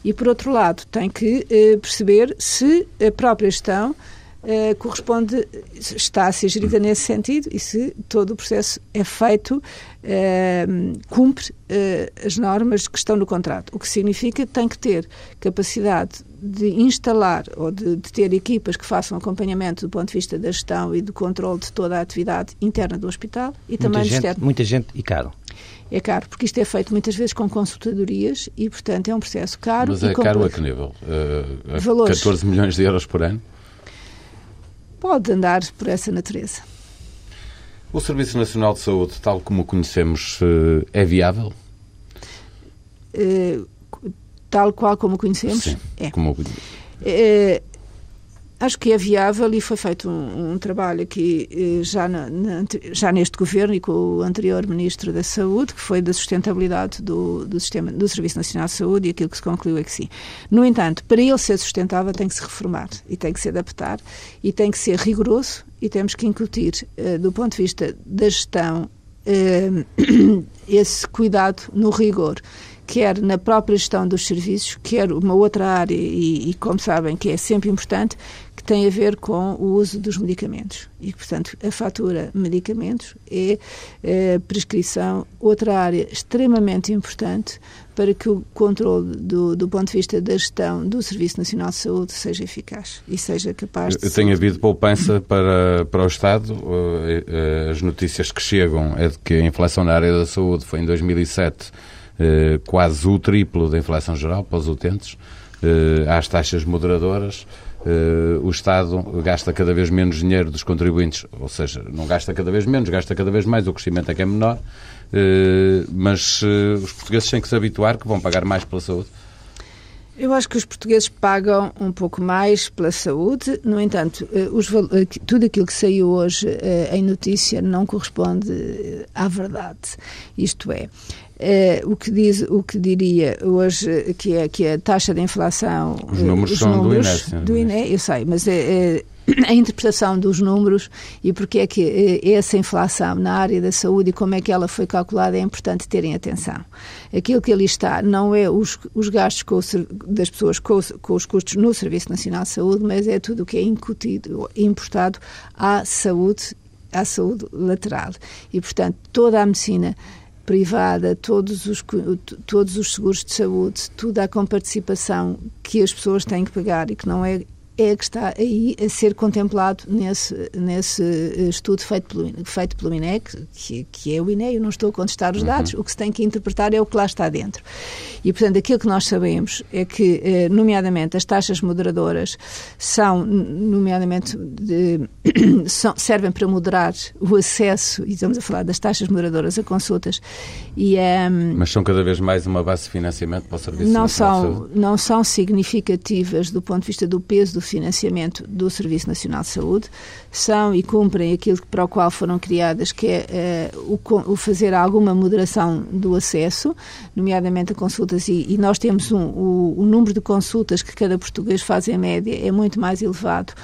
Speaker 3: E, por outro lado, tem que eh, perceber se a própria gestão uh, corresponde, está a ser gerida nesse sentido e se todo o processo é feito, uh, cumpre uh, as normas que estão no contrato. O que significa que tem que ter capacidade de instalar ou de, de, ter equipas que façam acompanhamento do ponto de vista da gestão e do controle de toda a atividade interna do hospital e
Speaker 2: muita
Speaker 3: também
Speaker 2: gente,
Speaker 3: externo.
Speaker 2: Muita gente e caro.
Speaker 3: É caro, porque isto é feito muitas vezes com consultadorias e, portanto, é um processo caro.
Speaker 1: Mas é caro a que nível? Uh, Valores. 14 milhões de euros por ano?
Speaker 3: Pode andar por essa natureza.
Speaker 1: O Serviço Nacional de Saúde, tal como o conhecemos, eh, é viável?
Speaker 3: Uh, tal qual como o conhecemos?
Speaker 1: Sim,
Speaker 3: é.
Speaker 1: Como...
Speaker 3: Uh, Acho que é viável e foi feito um, um trabalho aqui eh, já, na, na, já neste governo e com o anterior Ministro da Saúde, que foi da sustentabilidade do, do, sistema, do Serviço Nacional de Saúde e aquilo que se concluiu é que sim. No entanto, para ele ser sustentável tem que se reformar e tem que se adaptar e tem que ser rigoroso e temos que incutir, eh, do ponto de vista da gestão, eh, esse cuidado no rigor quer na própria gestão dos serviços, quer uma outra área, e, e, como sabem que é sempre importante, que tem a ver com o uso dos medicamentos. E, portanto, a fatura medicamentos é, é prescrição, outra área extremamente importante para que o controle do, do ponto de vista da gestão do Serviço Nacional de Saúde seja eficaz e seja capaz de...
Speaker 1: Tem havido poupança para, para o Estado. As notícias que chegam é de que a inflação na área da saúde foi em 2007 eh, quase o triplo da inflação geral para os utentes. Às taxas moderadoras Uh, o Estado gasta cada vez menos dinheiro dos contribuintes, ou seja, não gasta cada vez menos, gasta cada vez mais, o crescimento é que é menor, uh, mas uh, os portugueses têm que se habituar que vão pagar mais pela saúde.
Speaker 3: Eu acho que os portugueses pagam um pouco mais pela saúde, no entanto, os, tudo aquilo que saiu hoje em notícia não corresponde à verdade. Isto é, Uh, o, que diz, o que diria hoje que é, que é a taxa de inflação.
Speaker 1: Os números os são números do INE.
Speaker 3: Do INE, eu sei, mas é, é, a interpretação dos números e porque é que é, essa inflação na área da saúde e como é que ela foi calculada é importante terem atenção. Aquilo que ali está não é os, os gastos com o, das pessoas com os, com os custos no Serviço Nacional de Saúde, mas é tudo o que é incutido, importado à saúde, à saúde lateral. E, portanto, toda a medicina privada, todos os, todos os seguros de saúde, tudo a comparticipação que as pessoas têm que pagar e que não é é que está aí a ser contemplado nesse, nesse eh, estudo feito pelo, feito pelo INEC, que, que é o INE, eu não estou a contestar os dados, uhum. o que se tem que interpretar é o que lá está dentro. E, portanto, aquilo que nós sabemos é que, eh, nomeadamente, as taxas moderadoras são, nomeadamente, de, são, servem para moderar o acesso, e estamos a falar das taxas moderadoras a consultas, e, um,
Speaker 1: ehm, Mas são cada vez mais uma base de financiamento para o Serviço
Speaker 3: não são Não são significativas do ponto de vista do peso do financiamento do Serviço Nacional de Saúde, são e cumprem aquilo para o qual foram criadas, que é uh, o, o, fazer alguma moderação do acesso, nomeadamente a consultas, e, e nós temos um, o, o número de consultas que cada português faz em média é muito mais elevado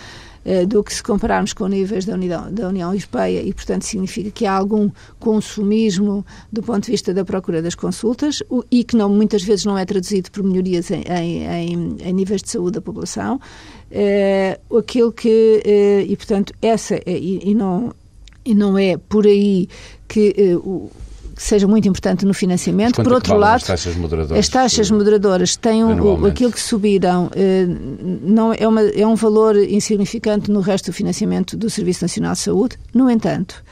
Speaker 3: do que se compararmos com níveis da União, da União Europeia e, portanto, significa que há algum consumismo do ponto de vista da procura das consultas e que não, muitas vezes não é traduzido por melhorias em, em, em níveis de saúde da população. É, aquilo que, é, e portanto, essa, é, e, e, não, e não é por aí que o que seja muito importante no financiamento. Por outro lado, as
Speaker 1: taxas moderadoras,
Speaker 3: as taxas moderadoras têm um, aquilo que subiram, eh, não é, uma, é um valor insignificante no resto do financiamento do Serviço Nacional de Saúde. No entanto,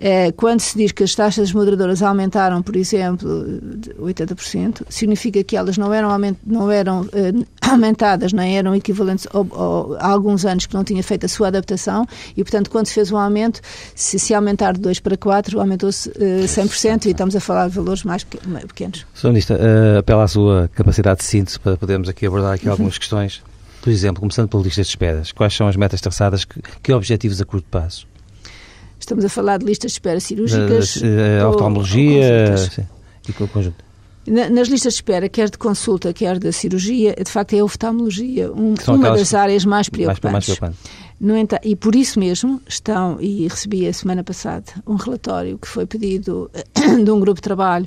Speaker 3: é, quando se diz que as taxas moderadoras aumentaram, por exemplo, 80%, significa que elas não eram, não eram eh, aumentadas, nem eram equivalentes ao, ao, a alguns anos que não tinha feito a sua adaptação e, portanto, quando se fez um aumento, se, se aumentar de 2 para 4, aumentou-se uh, 100% e estamos a falar de valores mais pequenos.
Speaker 2: Sr. Ministra, uh, apela à sua capacidade de síntese para podermos aqui abordar aqui algumas questões. Por exemplo, começando pela lista de esperas, quais são as metas traçadas, que, que objetivos a curto prazo?
Speaker 3: Estamos a falar de listas de espera cirúrgicas.
Speaker 2: Uh, oftalmologia sim, e com o conjunto.
Speaker 3: Nas listas de espera, quer de consulta, quer de cirurgia, de facto é a oftalmologia um, uma das áreas mais preocupantes. Mais, mais preocupante. No entanto, e por isso mesmo estão, e recebi a semana passada um relatório que foi pedido de um grupo de trabalho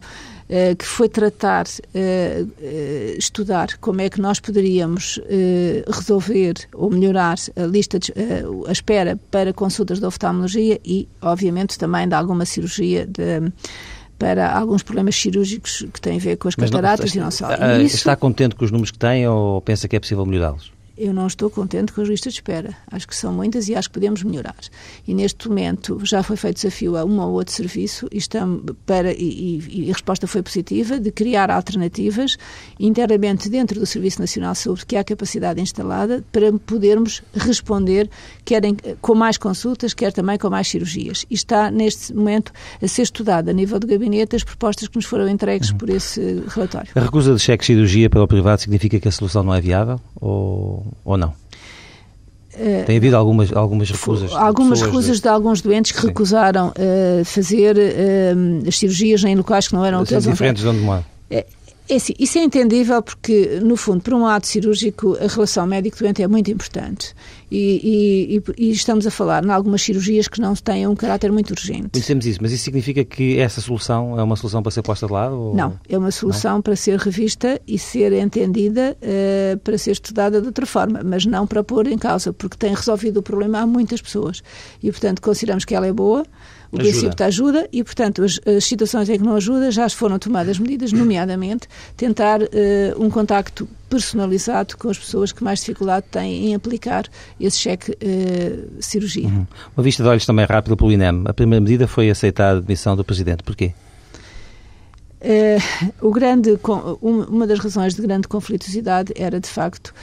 Speaker 3: uh, que foi tratar, uh, estudar como é que nós poderíamos resolver ou melhorar a lista, de, a espera para consultas de oftalmologia e, obviamente, também de alguma cirurgia de para alguns problemas cirúrgicos que têm a ver com as cataratas
Speaker 2: não,
Speaker 3: e não só.
Speaker 2: E isso, está contente com os números que tem ou pensa que é possível melhorá-los?
Speaker 3: Eu não estou contente com as listas de espera. Acho que são muitas e acho que podemos melhorar. E neste momento já foi feito desafio a um ou outro serviço e, estamos para, e, e, a resposta foi positiva de criar alternativas internamente dentro do Serviço Nacional de Saúde, que há capacidade instalada, para podermos responder, quer em, com mais consultas, quer também com mais cirurgias. E está neste momento a ser estudada a nível do gabinete as propostas que nos foram entregues uhum. por esse relatório.
Speaker 2: A recusa de cheque de cirurgia para o privado significa que a solução não é viável? Ou ou, não? Uh, Tem havido algumas, algumas recusas?
Speaker 3: Algumas recusas de... de... alguns doentes que Sim. recusaram uh, fazer uh, as cirurgias em locais que não eram
Speaker 2: aqueles diferentes de onde moram.
Speaker 3: É, é assim, isso é entendível porque, no fundo, para um ato cirúrgico, a relação médico-doente é muito importante. E, e, e, estamos a falar em algumas cirurgias que não têm um caráter muito urgente.
Speaker 2: Dissemos isso, mas isso significa que essa solução é uma solução para ser posta de lado? Ou...
Speaker 3: Não, é uma solução não? para ser revista e ser entendida uh, para ser estudada de outra forma, mas não para pôr em causa, porque tem resolvido o problema a muitas pessoas. E, portanto, consideramos que ela é boa, o ajuda. princípio da ajuda e, portanto, as, as, situações em que não ajuda já foram tomadas medidas, nomeadamente tentar uh, um contacto personalizado com as pessoas que mais dificuldade têm em aplicar esse cheque uh, cirurgia. Uhum.
Speaker 2: Uma vista de olhos também rápida pelo INEM. A primeira medida foi aceitar a demissão do Presidente. Porquê?
Speaker 3: Uh, o grande, uma das razões de grande conflituosidade era, de facto,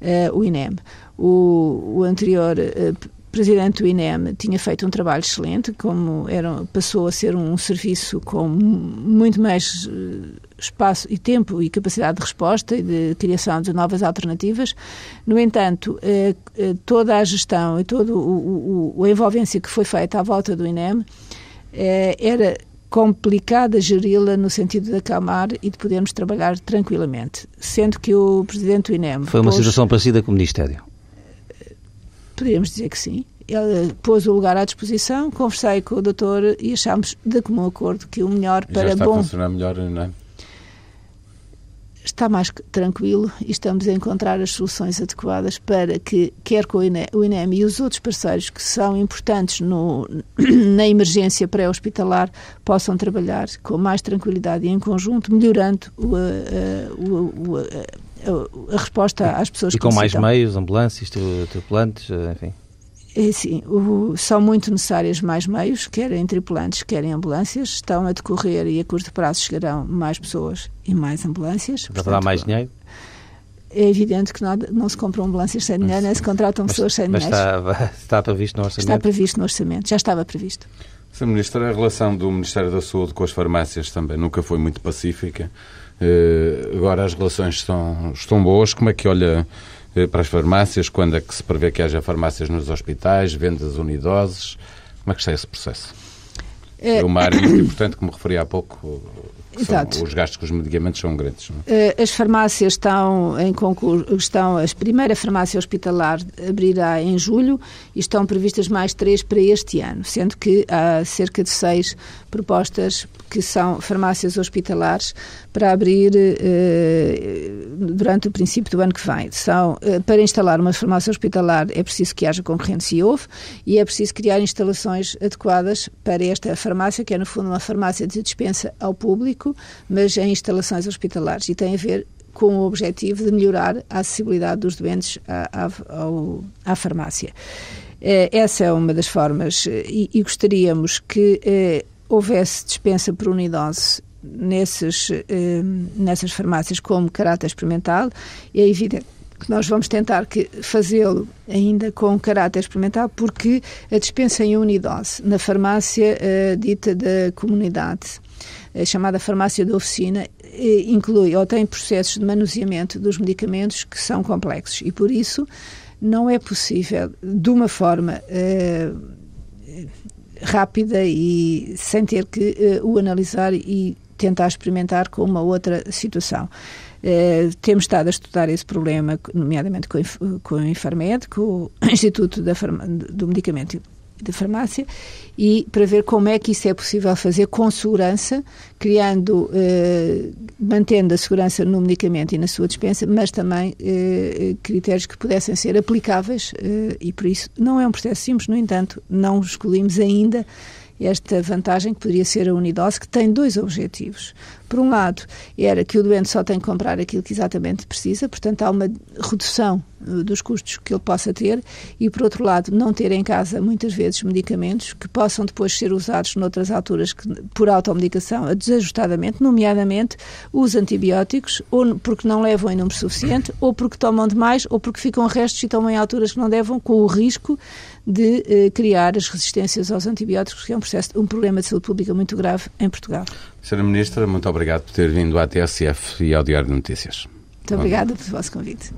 Speaker 3: uh, o INEM. O, o anterior uh, presidente do INEM tinha feito um trabalho excelente, como era, passou a ser um serviço com muito mais eh, espaço e tempo e capacidade de resposta e de criação de novas alternativas. No entanto, eh, eh, toda a gestão e toda a envolvência que foi feita à volta do INEM era complicada geri-la no sentido de acalmar e de podermos trabalhar tranquilamente, sendo que o presidente do INEM
Speaker 2: foi uma pôs... situação parecida com o Ministério.
Speaker 3: Poderíamos dizer que sim. Ele pôs o lugar à disposição, conversei com o doutor e achámos de comum acordo que o melhor para
Speaker 1: já está
Speaker 3: bom...
Speaker 1: a funcionar melhor, não é?
Speaker 3: Está mais tranquilo e estamos a encontrar as soluções adequadas para que, quer com o INEM, o INEM e os outros parceiros que são importantes no, na emergência pré-hospitalar, possam trabalhar com mais tranquilidade e em conjunto, melhorando o, o, o, a resposta às pessoas
Speaker 2: e
Speaker 3: que
Speaker 2: com mais meios, ambulâncias, tripulantes, enfim.
Speaker 3: É, sim, o, são muito necessários mais meios, querem tripulantes, querem ambulâncias. Estão a decorrer e a curto prazo chegarão mais pessoas e mais ambulâncias.
Speaker 2: Para dar mais dinheiro?
Speaker 3: É evidente que não, não se compram ambulâncias sem dinheiro, nem se contratam pessoas sem
Speaker 2: mas
Speaker 3: dinheiro.
Speaker 2: Mas está, está previsto no orçamento?
Speaker 3: Está previsto no orçamento, já estava previsto.
Speaker 1: Sr. Ministro, a relação do Ministério da Saúde com as farmácias também nunca foi muito pacífica. Uh, agora as relações estão, estão boas. Como é que olha uh, para as farmácias? Quando é que se prevê que haja farmácias nos hospitais, vendas unidoses? Como é que está esse processo? É, é uma área muito importante, como referi há pouco. Exato. São, os gastos com os medicamentos são grandes.
Speaker 3: É? As farmácias estão em concurso, estão, a primeira farmácia hospitalar abrirá em julho e estão previstas mais três para este ano, sendo que há cerca de seis propostas que são farmácias hospitalares para abrir eh, durante o princípio do ano que vem. São, eh, para instalar uma farmácia hospitalar é preciso que haja concorrência e houve, e é preciso criar instalações adequadas para esta farmácia, que é no fundo uma farmácia de dispensa ao público, mas em instalações hospitalares, e tem a ver com o objetivo de melhorar a acessibilidade dos doentes à, à, à farmácia. Eh, essa é uma das formas e, e gostaríamos que eh, houvesse dispensa por unidose nesses, eh, nessas farmácias como caráter experimental, é evidente que nós vamos tentar fazê-lo ainda com caráter experimental, porque a dispensa em unidose na farmácia eh, dita da comunidade, a chamada farmácia de oficina, eh, inclui ou tem processos de manuseamento dos medicamentos que são complexos. E, por isso, não é possível, de uma forma rápida e sem ter que uh, o analisar e tentar experimentar com uma outra situação. Uh, temos estado a estudar esse problema, nomeadamente com, com o Infarmed, com o Instituto da do Medicamento de farmácia e para ver como é que isso é possível fazer com segurança, criando, eh, mantendo a segurança no medicamento e na sua dispensa, mas também eh, critérios que pudessem ser aplicáveis eh, e por isso não é um processo simples, no entanto, não escolhemos ainda esta vantagem que poderia ser a Unidose, que tem dois objetivos. Por um lado, era que o doente só tem que comprar aquilo que exatamente precisa, portanto, há uma redução uh, dos custos que ele possa ter, e por outro lado, não ter em casa muitas vezes medicamentos que possam depois ser usados noutras alturas que, por automedicação desajustadamente, nomeadamente os antibióticos, ou porque não levam em número suficiente, ou porque tomam demais, ou porque ficam restos e tomam em alturas que não devem, com o risco de eh, criar as resistências aos antibióticos, que é um, processo, um problema de saúde pública muito grave em Portugal.
Speaker 1: Sra. Ministra, muito obrigado por ter vindo à TSF e ao Diário de Notícias.
Speaker 3: Muito obrigada pelo vosso convite.